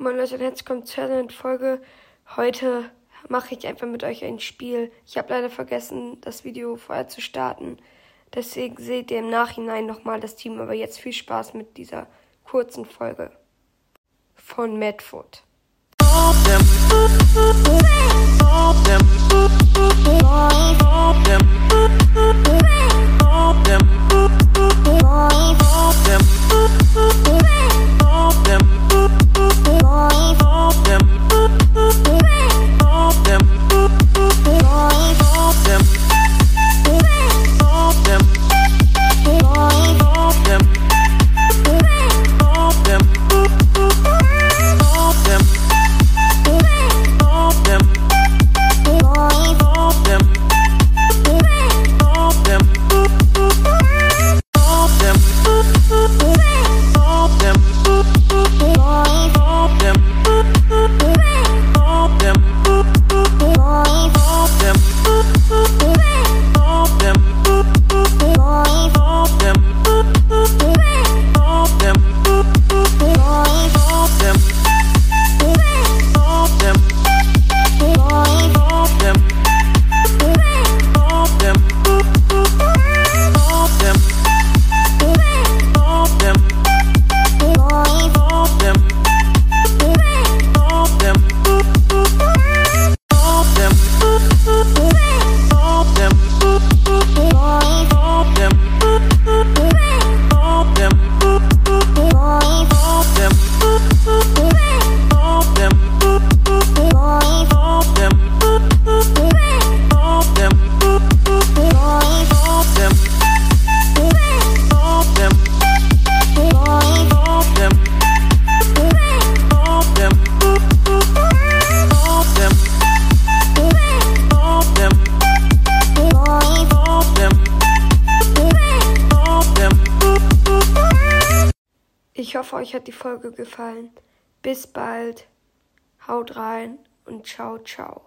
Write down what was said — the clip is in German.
Moin Leute und herzlich willkommen zur neuen Folge. Heute mache ich einfach mit euch ein Spiel. Ich habe leider vergessen, das Video vorher zu starten. Deswegen seht ihr im Nachhinein nochmal das Team. Aber jetzt viel Spaß mit dieser kurzen Folge von Madfoot. Ich hoffe, euch hat die Folge gefallen. Bis bald. Haut rein und ciao, ciao.